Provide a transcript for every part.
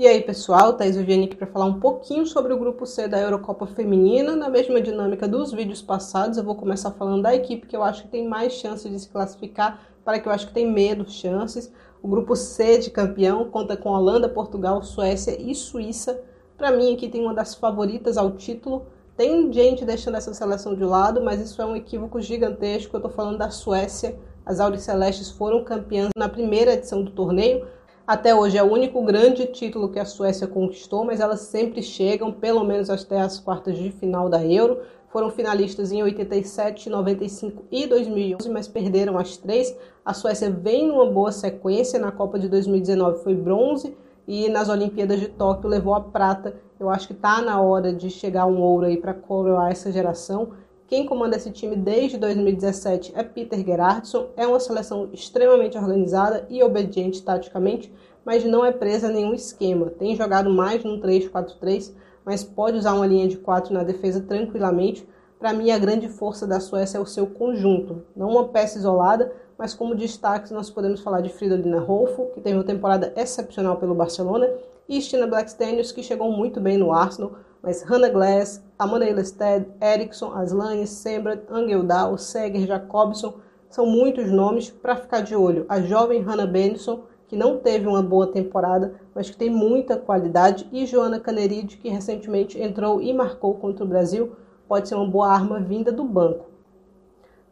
E aí, pessoal, Thaís Viviane aqui para falar um pouquinho sobre o grupo C da Eurocopa Feminina. Na mesma dinâmica dos vídeos passados, eu vou começar falando da equipe que eu acho que tem mais chances de se classificar, para que eu acho que tem menos chances. O grupo C de campeão conta com Holanda, Portugal, Suécia e Suíça. Para mim, aqui tem uma das favoritas ao título. Tem gente deixando essa seleção de lado, mas isso é um equívoco gigantesco. Eu estou falando da Suécia. As Auricelestes foram campeãs na primeira edição do torneio, até hoje é o único grande título que a Suécia conquistou, mas elas sempre chegam, pelo menos até as quartas de final da Euro. Foram finalistas em 87, 95 e 2011, mas perderam as três. A Suécia vem numa boa sequência. Na Copa de 2019 foi bronze e nas Olimpíadas de Tóquio levou a prata. Eu acho que está na hora de chegar um ouro aí para coroar essa geração. Quem comanda esse time desde 2017 é Peter Gerardson. É uma seleção extremamente organizada e obediente taticamente, mas não é presa a nenhum esquema. Tem jogado mais num 3-4-3, mas pode usar uma linha de 4 na defesa tranquilamente. Para mim, a grande força da Suécia é o seu conjunto, não uma peça isolada, mas como destaques nós podemos falar de Fridolina Rolfo, que teve uma temporada excepcional pelo Barcelona, e Stina Blackstenius, que chegou muito bem no Arsenal, mas Hannah Glass, Amanda Elested, Eriksson, Aslange, Sembrat, Angeldal, Seger, Jacobson, são muitos nomes para ficar de olho. A jovem Hannah Benson, que não teve uma boa temporada, mas que tem muita qualidade, e Joana Caneride, que recentemente entrou e marcou contra o Brasil, pode ser uma boa arma vinda do banco.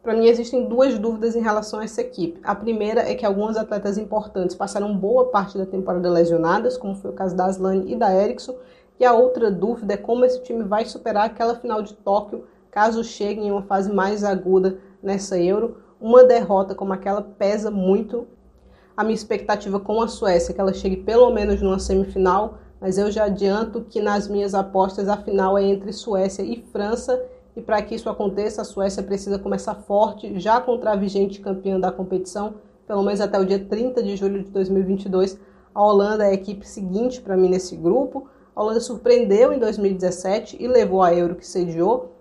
Para mim, existem duas dúvidas em relação a essa equipe. A primeira é que algumas atletas importantes passaram boa parte da temporada lesionadas, como foi o caso da Aslane e da Eriksson, e a outra dúvida é como esse time vai superar aquela final de Tóquio, caso chegue em uma fase mais aguda nessa Euro. Uma derrota como aquela pesa muito. A minha expectativa com a Suécia é que ela chegue pelo menos numa semifinal, mas eu já adianto que nas minhas apostas a final é entre Suécia e França. E para que isso aconteça, a Suécia precisa começar forte, já contra a vigente campeã da competição, pelo menos até o dia 30 de julho de 2022. A Holanda é a equipe seguinte para mim nesse grupo. A Holanda surpreendeu em 2017 e levou a Euro que sediou.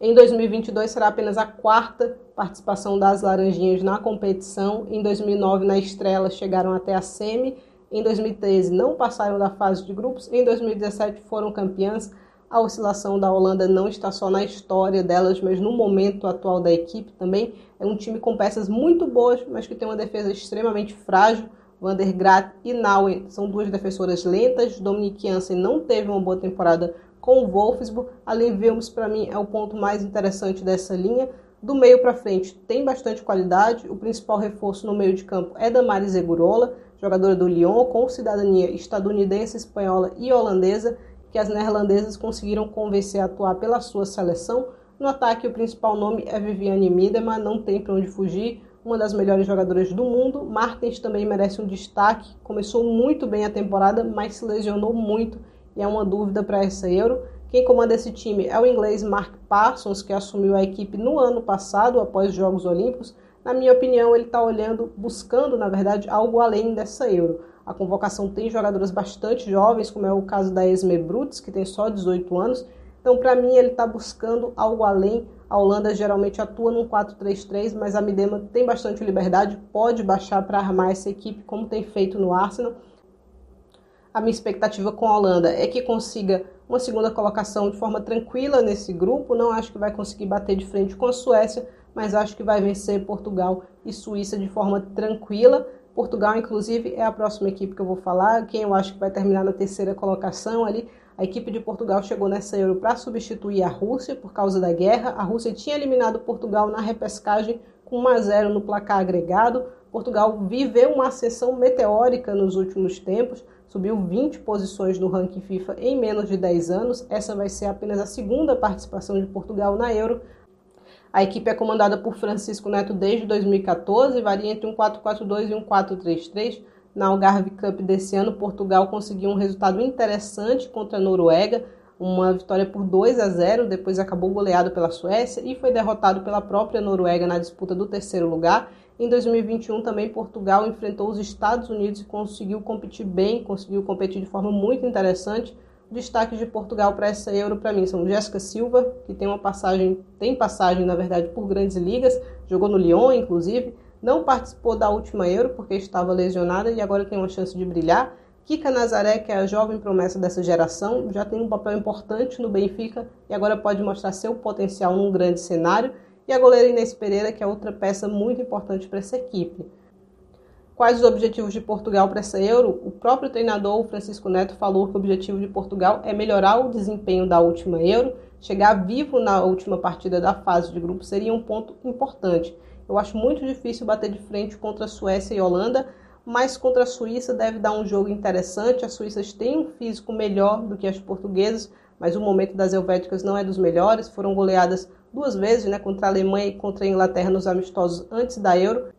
Em 2022 será apenas a quarta participação das Laranjinhas na competição. Em 2009, na estreia, chegaram até a semi. Em 2013, não passaram da fase de grupos. Em 2017, foram campeãs. A oscilação da Holanda não está só na história delas, mas no momento atual da equipe também. É um time com peças muito boas, mas que tem uma defesa extremamente frágil. Van der Graat e Nauen são duas defensoras lentas. Dominique Janssen não teve uma boa temporada com o Wolfsburg. A Wilms, para mim, é o ponto mais interessante dessa linha. Do meio para frente, tem bastante qualidade. O principal reforço no meio de campo é Damaris Egurola, jogadora do Lyon, com cidadania estadunidense, espanhola e holandesa, que as neerlandesas conseguiram convencer a atuar pela sua seleção. No ataque, o principal nome é Viviane Miedema, não tem para onde fugir uma das melhores jogadoras do mundo. Martins também merece um destaque. Começou muito bem a temporada, mas se lesionou muito e é uma dúvida para essa Euro. Quem comanda esse time é o inglês Mark Parsons, que assumiu a equipe no ano passado, após os Jogos Olímpicos. Na minha opinião, ele está olhando, buscando, na verdade, algo além dessa Euro. A convocação tem jogadoras bastante jovens, como é o caso da Esme Brutes, que tem só 18 anos. Então, para mim, ele está buscando algo além a Holanda geralmente atua num 4-3-3, mas a Midema tem bastante liberdade, pode baixar para armar essa equipe, como tem feito no Arsenal. A minha expectativa com a Holanda é que consiga uma segunda colocação de forma tranquila nesse grupo. Não acho que vai conseguir bater de frente com a Suécia, mas acho que vai vencer Portugal e Suíça de forma tranquila. Portugal, inclusive, é a próxima equipe que eu vou falar. Quem eu acho que vai terminar na terceira colocação ali a equipe de Portugal chegou nessa Euro para substituir a Rússia por causa da guerra. A Rússia tinha eliminado Portugal na repescagem com 1 a 0 no placar agregado. Portugal viveu uma ascensão meteórica nos últimos tempos, subiu 20 posições no ranking FIFA em menos de 10 anos. Essa vai ser apenas a segunda participação de Portugal na Euro. A equipe é comandada por Francisco Neto desde 2014, varia entre um 4-4-2 e um 4-3-3 na Algarve Cup desse ano, Portugal conseguiu um resultado interessante contra a Noruega, uma vitória por 2 a 0, depois acabou goleado pela Suécia e foi derrotado pela própria Noruega na disputa do terceiro lugar. Em 2021 também Portugal enfrentou os Estados Unidos e conseguiu competir bem, conseguiu competir de forma muito interessante. Destaques de Portugal para essa Euro para mim são Jéssica Silva, que tem uma passagem, tem passagem na verdade por grandes ligas, jogou no Lyon inclusive, não participou da última Euro porque estava lesionada e agora tem uma chance de brilhar. Kika Nazaré, que é a jovem promessa dessa geração, já tem um papel importante no Benfica e agora pode mostrar seu potencial num grande cenário. E a goleira Inês Pereira, que é outra peça muito importante para essa equipe. Quais os objetivos de Portugal para essa Euro? O próprio treinador Francisco Neto falou que o objetivo de Portugal é melhorar o desempenho da última Euro, chegar vivo na última partida da fase de grupo seria um ponto importante. Eu acho muito difícil bater de frente contra a Suécia e a Holanda, mas contra a Suíça deve dar um jogo interessante. As suíças têm um físico melhor do que as portuguesas, mas o momento das helvéticas não é dos melhores. Foram goleadas duas vezes, né, contra a Alemanha e contra a Inglaterra nos amistosos antes da Euro.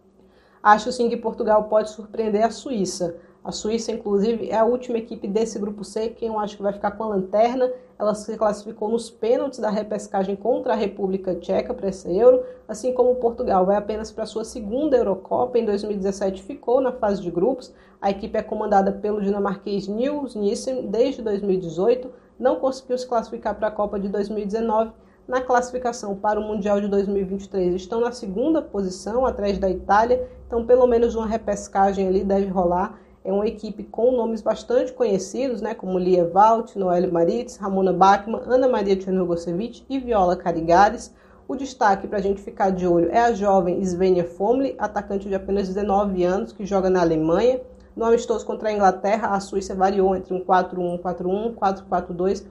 Acho sim que Portugal pode surpreender a Suíça. A Suíça, inclusive, é a última equipe desse grupo C, quem eu acho que vai ficar com a lanterna. Ela se classificou nos pênaltis da repescagem contra a República Tcheca para esse Euro, assim como Portugal vai apenas para sua segunda Eurocopa. Em 2017 ficou na fase de grupos. A equipe é comandada pelo dinamarquês Niels Nissen desde 2018, não conseguiu se classificar para a Copa de 2019 na classificação para o Mundial de 2023 estão na segunda posição, atrás da Itália, então pelo menos uma repescagem ali deve rolar. É uma equipe com nomes bastante conhecidos, né, como Lia Valt, Noelle Maritz, Ramona Bachmann, Ana Maria Chernogosevic e Viola Carigares. O destaque para a gente ficar de olho é a jovem Svenja Fomli, atacante de apenas 19 anos, que joga na Alemanha. No amistoso contra a Inglaterra, a Suíça variou entre um 4-1, 4-1, 4-4-2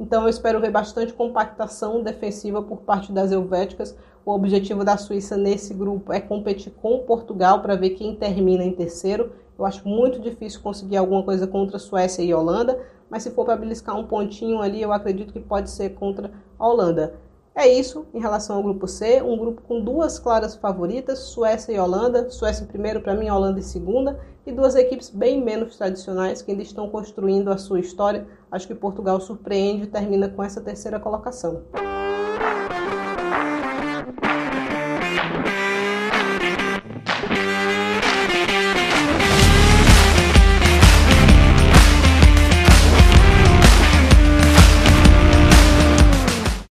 então eu espero ver bastante compactação defensiva por parte das helvéticas. O objetivo da Suíça nesse grupo é competir com Portugal para ver quem termina em terceiro. Eu acho muito difícil conseguir alguma coisa contra Suécia e Holanda, mas se for para beliscar um pontinho ali, eu acredito que pode ser contra a Holanda. É isso em relação ao grupo C, um grupo com duas claras favoritas, Suécia e Holanda. Suécia em primeiro, para mim, Holanda em segunda, e duas equipes bem menos tradicionais que ainda estão construindo a sua história. Acho que Portugal surpreende e termina com essa terceira colocação.